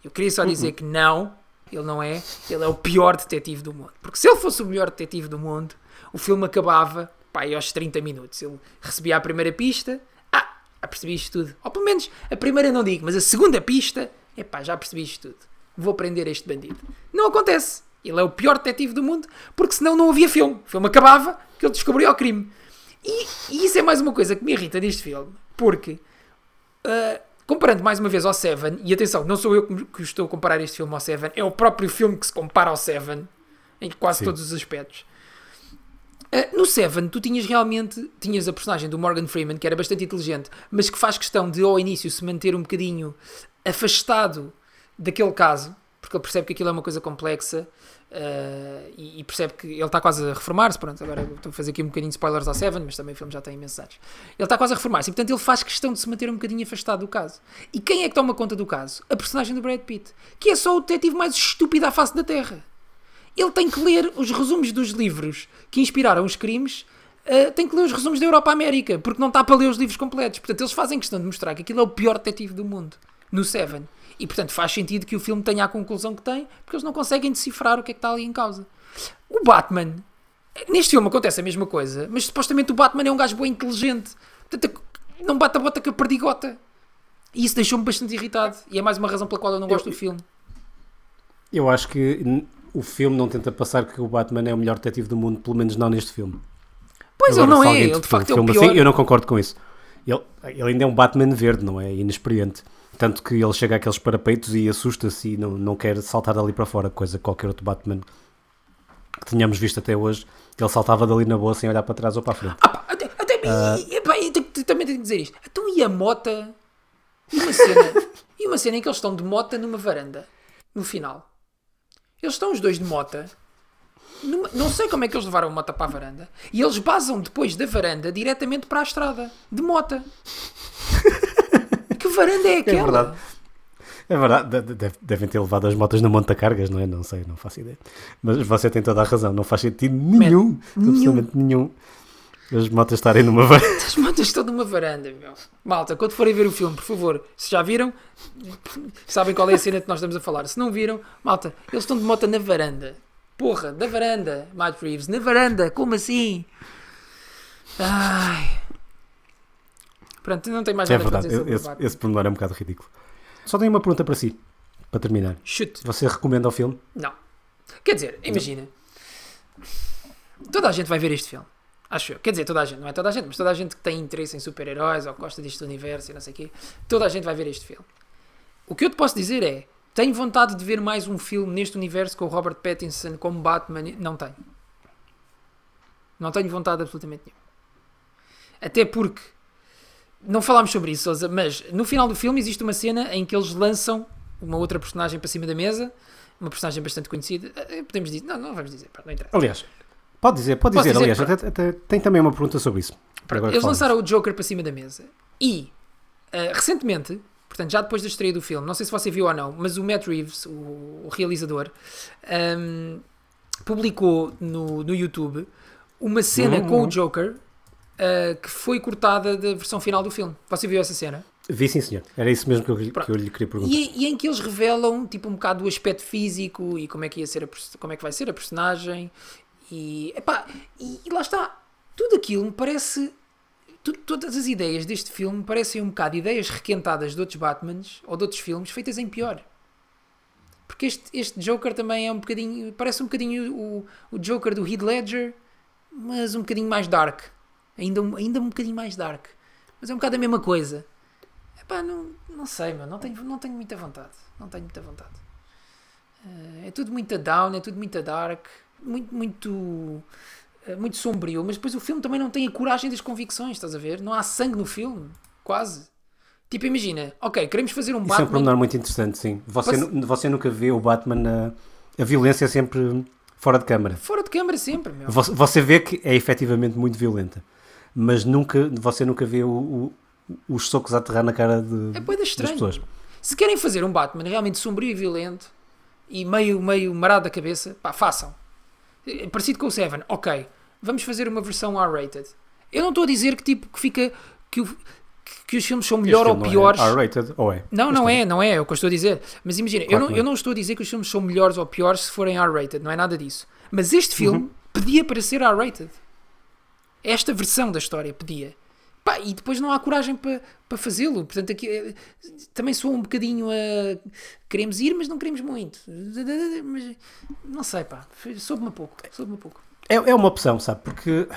Eu queria só dizer que não, ele não é. Ele é o pior detetive do mundo. Porque se ele fosse o melhor detetive do mundo, o filme acabava, pá, aos 30 minutos. Ele recebia a primeira pista, ah, já percebi isto tudo. Ou pelo menos, a primeira não digo, mas a segunda pista, epá, já percebi isto tudo. Vou prender este bandido. Não acontece. Ele é o pior detetive do mundo, porque senão não havia filme. O filme acabava, que ele descobria o crime. E, e isso é mais uma coisa que me irrita neste filme, porque Uh, comparando mais uma vez ao Seven, e atenção, não sou eu que- estou a comparar este filme ao Seven, é o próprio filme que se compara ao Seven em quase Sim. todos os aspectos. Uh, no Seven, tu tinhas realmente tinhas a personagem do Morgan Freeman, que era bastante inteligente, mas que faz questão de ao início se manter um bocadinho afastado daquele caso, porque ele percebe que aquilo é uma coisa complexa uh, e, e percebe que ele está quase a reformar-se. Pronto, agora estou a fazer aqui um bocadinho de spoilers ao Seven, mas também o filme já tem imensos anos. Ele está quase a reformar-se e, portanto, ele faz questão de se manter um bocadinho afastado do caso. E quem é que toma conta do caso? A personagem do Brad Pitt, que é só o detetive mais estúpido à face da Terra. Ele tem que ler os resumos dos livros que inspiraram os crimes. uh, tem que ler os resumos da Europa América, porque não está para ler os livros completos. Portanto, eles fazem questão de mostrar que aquilo é o pior detetive do mundo, no Seven. E, portanto, faz sentido que o filme tenha a conclusão que tem, porque eles não conseguem decifrar o que é que está ali em causa. O Batman, neste filme acontece a mesma coisa, mas supostamente o Batman é um gajo bem inteligente. Portanto, não bate a bota com a perdigota. E isso deixou-me bastante irritado. E é mais uma razão pela qual eu não gosto do filme. Eu acho que o filme não tenta passar que o Batman é o melhor detetive do mundo, pelo menos não neste filme. Pois Agora, ele não é, ele de for um facto é o pior. assim, eu não concordo com isso. Ele, ele ainda é um Batman verde, não é? Inexperiente. Tanto que ele chega àqueles parapeitos e assusta-se e não, não quer saltar dali para fora, coisa que qualquer outro Batman que tenhamos visto até hoje, ele saltava dali na boa sem olhar para trás ou para a frente. Ah, pá, até, até, Ah. e, tenho- também tenho que dizer isto. Então e a mota? E uma cena, e uma cena em que eles estão de mota numa varanda, no final. Eles estão os dois de mota. numa- não sei como é que eles levaram a mota para a varanda. E eles basam depois da varanda diretamente para a estrada, de mota. Varanda é aquela? verdade. É verdade, de- de- deve- devem ter levado as motas na monta-cargas, não é? Não sei, não faço ideia. Mas você tem toda a razão, não faz sentido nenhum, nenhum. absolutamente nenhum, as motas estarem numa varanda. As motas estão numa varanda, meu. Malta, quando forem ver o filme, por favor, se já viram, sabem qual é a cena que nós estamos a falar. Se não viram, malta, eles estão de moto na varanda. Porra, da varanda, Matt Reeves, na varanda, como assim? Ai. Pronto, não tem mais É nada para verdade, dizer sobre o esse, Batman. esse pormenor é um bocado ridículo. Só tenho uma pergunta para si, para terminar. Chute. Você recomenda o filme? Não. Quer dizer, imagina. Toda a gente vai ver este filme. Acho eu. Quer dizer, toda a gente. Não é toda a gente, mas toda a gente que tem interesse em super-heróis ou gosta deste universo e não sei o quê. Toda a gente vai ver este filme. O que eu te posso dizer é: tenho vontade de ver mais um filme neste universo com o Robert Pattinson como Batman. Não tenho. Não tenho vontade absolutamente nenhuma. Até porque. Não falámos sobre isso, Sousa, mas no final do filme existe uma cena em que eles lançam uma outra personagem para cima da mesa, uma personagem bastante conhecida. Eh, Podemos dizer. Não, não vamos dizer, pá, não interessa. Aliás, pode dizer, pode dizer, dizer, aliás, até, até- tem também uma pergunta sobre isso. Eles lançaram o Joker para cima da mesa e eh, recentemente, portanto, já depois da estreia do filme, não sei se você viu ou não, mas o Matt Reeves, o, o realizador, ehm, publicou no, no YouTube uma cena Uhum, com uhum. o Joker eh, que foi cortada da versão final do filme. Você viu essa cena? Vi sim, senhor. Era isso mesmo que eu, que eu lhe queria perguntar. E, e em que eles revelam tipo um bocado do aspecto físico e como é que ia ser a, como é que vai ser a personagem e, epá, e, e lá está tudo aquilo me parece todas as ideias deste filme me parecem um bocado ideias requentadas de outros Batmans ou de outros filmes feitas em pior porque este, este Joker também é um bocadinho parece um bocadinho o, o Joker do Heath Ledger mas um bocadinho mais dark ainda, um- ainda um bocadinho mais dark mas é um bocado a mesma coisa Epá, não, não sei, mano. Não tenho, não tenho muita vontade. Não tenho muita vontade. Eh, é tudo muito down, é tudo muito dark, muito, muito, eh, muito sombrio. Mas depois o filme também não tem a coragem das convicções, estás a ver? Não há sangue no filme, quase. Tipo, imagina, ok, queremos fazer um Isso é um Batman. pormenor muito interessante, sim. Você, você nunca vê o Batman na. A violência é sempre fora de câmara. Fora de câmara sempre, meu. Você, você vê que é efetivamente muito violenta, mas nunca, você nunca vê o- o- os socos a aterrar na cara de, É das pessoas. Se querem fazer um Batman realmente sombrio e violento e meio, meio marado da cabeça, pá, façam. É Parecido com o Seven, ok, vamos fazer uma versão R-rated. Eu não estou a dizer que tipo que fica que, o- que- os filmes são melhor ou filme piores. Não é R-rated, ou é? Não, Este não é, não é, é o que eu estou a dizer. Mas imagina, eu, Claro não, que não. eu não estou a dizer que os filmes são melhores ou piores se forem R-rated, não é nada disso. Mas este filme Uhum. pedia para ser R-rated. Esta versão da história pedia. Pá, e depois não há coragem para para fazê-lo. Portanto, aqui eh, também soa um bocadinho a queremos ir, mas não queremos muito. Mas, não sei, pá, soube-me pouco. Soube-me pouco. É, é uma opção, sabe? Porque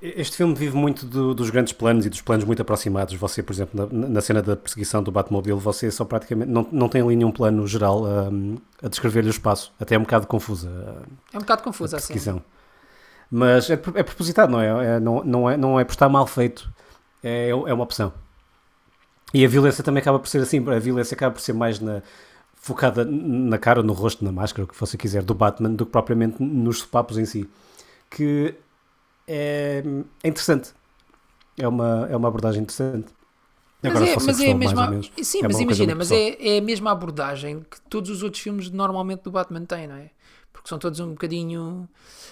este filme vive muito do- dos grandes planos e dos planos muito aproximados. Você, por exemplo, na, na cena da perseguição do Batmobile, você só praticamente não, não tem ali nenhum plano geral hum, a descrever-lhe o espaço. Até é um bocado confusa a, É um bocado a confuso assim. Mas é, é propositado, não é? É- não, não é? não é por estar mal feito. É, é uma opção. E a violência também acaba por ser assim. A violência acaba por ser mais na, focada na cara, no rosto, na máscara, o que você quiser, do Batman, do que propriamente nos sopapos em si. Que é, é interessante. É uma, é uma abordagem interessante. Mas Agora, é, mas é a mesma. Sim, é mas imagina, mas é, é a mesma abordagem que todos os outros filmes normalmente do Batman têm, não é? Porque são todos um bocadinho.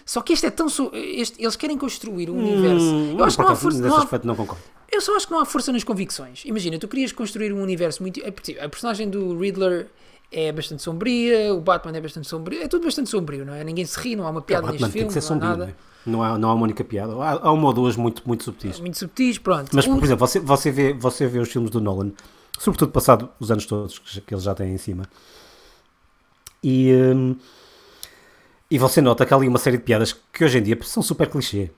Só que este é tão. so- Este, eles querem construir um universo. Hum, Eu acho que não há força. Não há, aspecto não concordo. eu só acho que não há força nas convicções. Imagina, tu querias construir um universo muito. é porque, A personagem do Riddler é bastante sombria, o Batman é bastante sombrio, é tudo bastante sombrio, não é? Ninguém se ri, não há uma O piada Batman neste tem filme, que ser não há sombrio, não é? Não há, não há uma única piada. Há, há uma ou duas muito, muito subtis. Muito subtis, pronto. Mas, por exemplo, você, você, vê, você vê os filmes do Nolan, sobretudo passado os anos todos que, que ele já tem em cima, e, hum, e você nota que há ali uma série de piadas que hoje em dia são super clichê.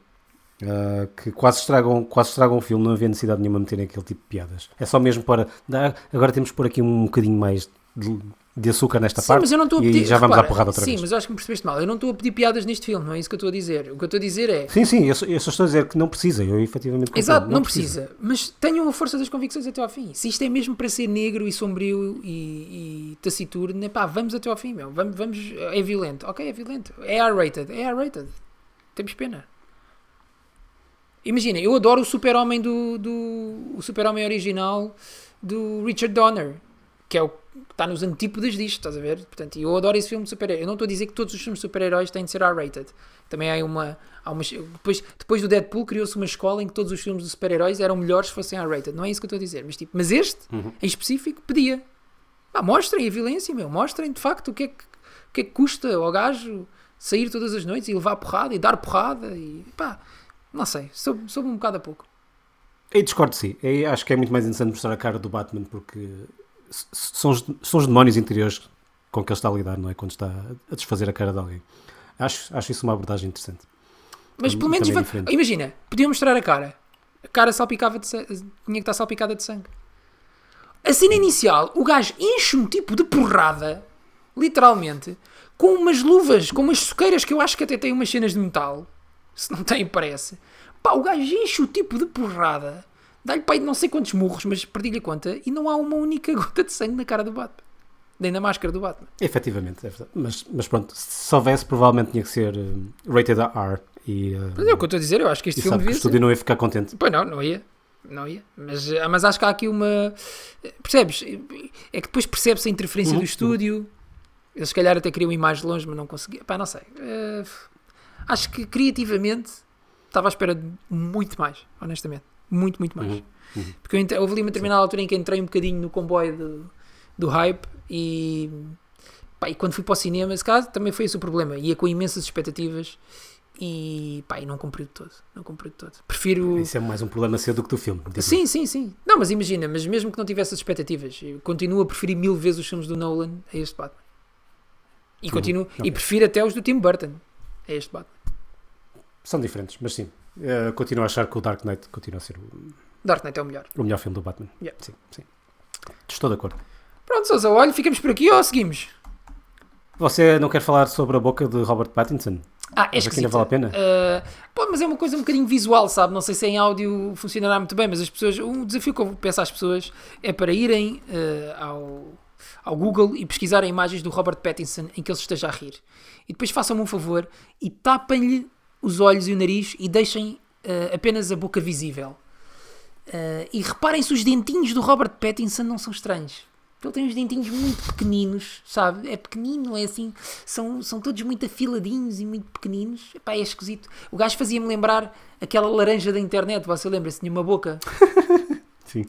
ah, que quase estragam, quase estragam o filme, não havia necessidade nenhuma de meterem aquele tipo de piadas. É só mesmo para. dar- agora temos pôr aqui um bocadinho mais de, de açúcar nesta Sim, parte mas eu não estou a e pedir. já vamos repara, à porrada outra sim, vez. mas eu acho que me percebeste mal. Eu não estou a pedir piadas neste filme, não é isso que eu estou a dizer. O que eu estou a dizer é. Sim, sim, eu só, eu só estou a dizer que não precisa, eu efetivamente concordo, Exato, não, precisa. Mas tenham a força das convicções até ao fim. Se isto é mesmo para ser negro e sombrio e, e taciturno, pá, vamos até ao fim, meu. Vamos, vamos, é violento. Ok, é violento. É R-rated. É R-rated. Temos pena. Imagina, eu adoro o super-homem do, do... O super-homem original do Richard Donner. Que é o está nos antípodas disto, estás a ver? Portanto, eu adoro esse filme de super-herói. Eu não estou a dizer que todos os filmes de super-heróis têm de ser R-rated. Também há uma... Há uma depois, depois do Deadpool criou-se uma escola em que todos os filmes de super-heróis eram melhores se fossem R-rated. Não é isso que eu estou a dizer. Mas, tipo, mas este, em específico, pedia. Pá, mostrem a violência, meu. Mostrem, de facto, o que é que, o que, é que custa ao gajo sair todas as noites e levar porrada e dar porrada e pá, não sei, soube, soube um bocado a pouco. E discordo de si. Eu acho que é muito mais interessante mostrar a cara do Batman porque são os, são os demónios interiores com que ele está a lidar, não é? Quando está a desfazer a cara de alguém. Acho, acho isso uma abordagem interessante. Mas pelo menos, va- imagina, podiam mostrar a cara. A cara salpicava de sangue, tinha que estar salpicada de sangue. A cena inicial, o gajo enche um tipo de porrada, literalmente, com umas luvas, com umas soqueiras que eu acho que até têm umas cenas de metal. Se não tem, parece. Pá, o gajo enche o tipo de porrada, dá-lhe pai de não sei quantos murros, mas perdi-lhe a conta, e não há uma única gota de sangue na cara do Batman. Nem na máscara do Batman. Efetivamente, é verdade. Mas, mas pronto, se houvesse, provavelmente tinha que ser eh, rated R. E, eh, Mas é o que eu estou a dizer, eu acho que este filme que o estúdio não ia ficar contente. Pois não, não ia. Não ia. Mas, eh, mas acho que há aqui uma. Percebes? É que depois percebe-se a interferência Uhum. do estúdio. Eles se calhar até queriam ir mais longe, mas não conseguiam. Pá, não sei. Eh, acho que criativamente estava à espera de muito mais, honestamente. Muito, muito mais. Uhum, uhum. Porque eu houve ali uma determinada altura em que entrei um bocadinho no comboio do, do hype e. Pá, e quando fui para o cinema, esse caso também foi esse o problema. Ia com imensas expectativas e. Pá, e não cumpriu de todo. Não cumpriu de todo. Prefiro. Isso é mais um problema seu do que do filme. Sim, sim, sim. Não, mas imagina, mas mesmo que não tivesse as expectativas, continuo a preferir mil vezes os filmes do Nolan a este Batman. E continuo, e ok. prefiro até os do Tim Burton a este Batman. São diferentes, mas sim. Eh, continuo a achar que o Dark Knight continua a ser o, Dark Knight é o melhor. o melhor filme do Batman. Yeah. Sim, sim. Estou de acordo. Pronto, Sousa, olha, ficamos por aqui ou seguimos? Você não quer falar sobre a boca de Robert Pattinson? Ah, é Mas vale a pena? Uh, pô, mas é uma coisa um bocadinho visual, sabe? Não sei se em áudio funcionará muito bem, mas as pessoas, um desafio que eu peço às pessoas é para irem uh, ao, ao Google e pesquisarem imagens do Robert Pattinson em que ele esteja a rir. E depois façam-me um favor e tapem-lhe os olhos e o nariz e deixem uh, apenas a boca visível. Uh, e reparem se os dentinhos do Robert Pattinson não são estranhos. Ele tem uns dentinhos muito pequeninos, sabe? É pequenino, é assim. São, são todos muito afiladinhos e muito pequeninos. Epá, é esquisito. O gajo fazia-me lembrar aquela laranja da internet. Você lembra-se? Tinha uma boca. Sim.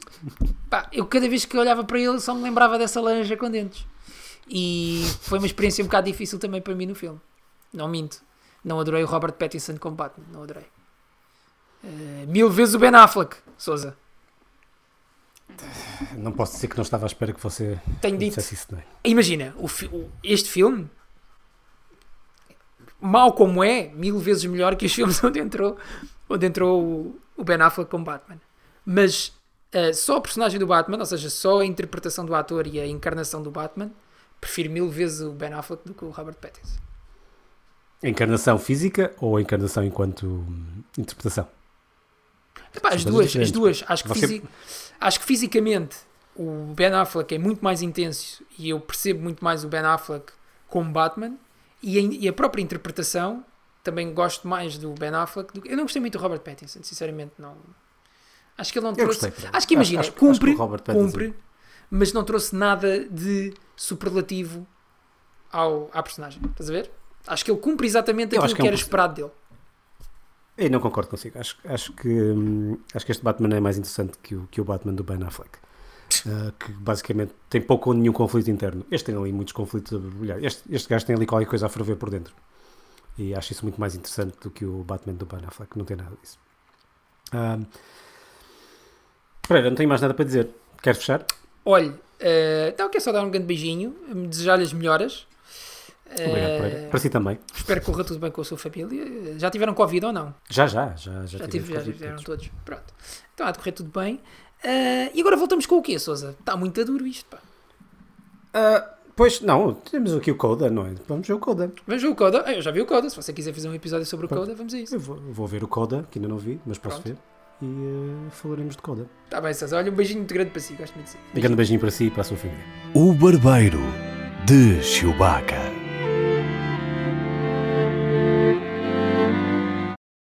Pá, eu cada vez que olhava para ele só me lembrava dessa laranja com dentes. E foi uma experiência um bocado difícil também para mim no filme. Não minto. Não adorei o Robert Pattinson como Batman. Não adorei. Eh, mil vezes o Ben Affleck, Souza. Não posso dizer que não estava à espera que você Tenho dito. isso, não é? Imagina, o o- este filme, mal como é, mil vezes melhor que os filmes onde entrou, onde entrou o, o Ben Affleck como Batman. Mas eh, só a personagem do Batman, ou seja, só a interpretação do ator e a encarnação do Batman, prefiro mil vezes o Ben Affleck do que o Robert Pattinson. Encarnação física ou a encarnação enquanto hum, interpretação? Epá, as duas, as duas. Acho que, Você- fisi- acho que fisicamente o Ben Affleck é muito mais intenso e eu percebo muito mais o Ben Affleck como Batman e a, e a própria interpretação também gosto mais do Ben Affleck do que, eu não gostei muito do Robert Pattinson, sinceramente não acho que ele não trouxe gostei, acho que imagina, Acho- acho acho cumpre, o Robert Pattinson- cumpre mas não trouxe nada de superlativo ao, à personagem, estás a ver? Acho que ele cumpre exatamente aquilo que, que é um era proce- esperado dele. Eu não concordo consigo. Acho, acho, que, hum, acho que este Batman é mais interessante que o, que o Batman do Ben Affleck. Uh, que basicamente tem pouco ou nenhum conflito interno. Este tem ali muitos conflitos a borbulhar. Este, este gajo tem ali qualquer coisa a ferver por dentro. E acho isso muito mais interessante do que o Batman do Ben Affleck. Não tem nada disso. Um, Pereira, não tenho mais nada para dizer. Queres fechar? Olhe, eh, então quero só dar um grande beijinho, desejar-lhe as melhoras. Obrigado, Pereira. Para si também. espero que corra tudo bem com a sua família. Já tiveram Covid ou não? Já, já. Já, já, Já, tive, já tiveram todos. todos. Pronto. Então há de correr tudo bem. Eh, e agora voltamos com o quê, Souza? Está muito duro isto, pá. Ah, pois, não. Temos aqui o Coda, não é? Vamos ver o Coda. Vamos ver o Coda. Ah, eu já vi o Coda. Se você quiser fazer um episódio sobre o Pronto. Coda, vamos a isso. Eu vou, vou ver o Coda, que ainda não vi, mas posso Pronto. ver. E eh, falaremos de Coda. Está bem, Souza. Olha, um beijinho muito grande para si. Gosto muito de si. Um grande beijinho para si e para a sua família. O Barbeiro de Chewbacca.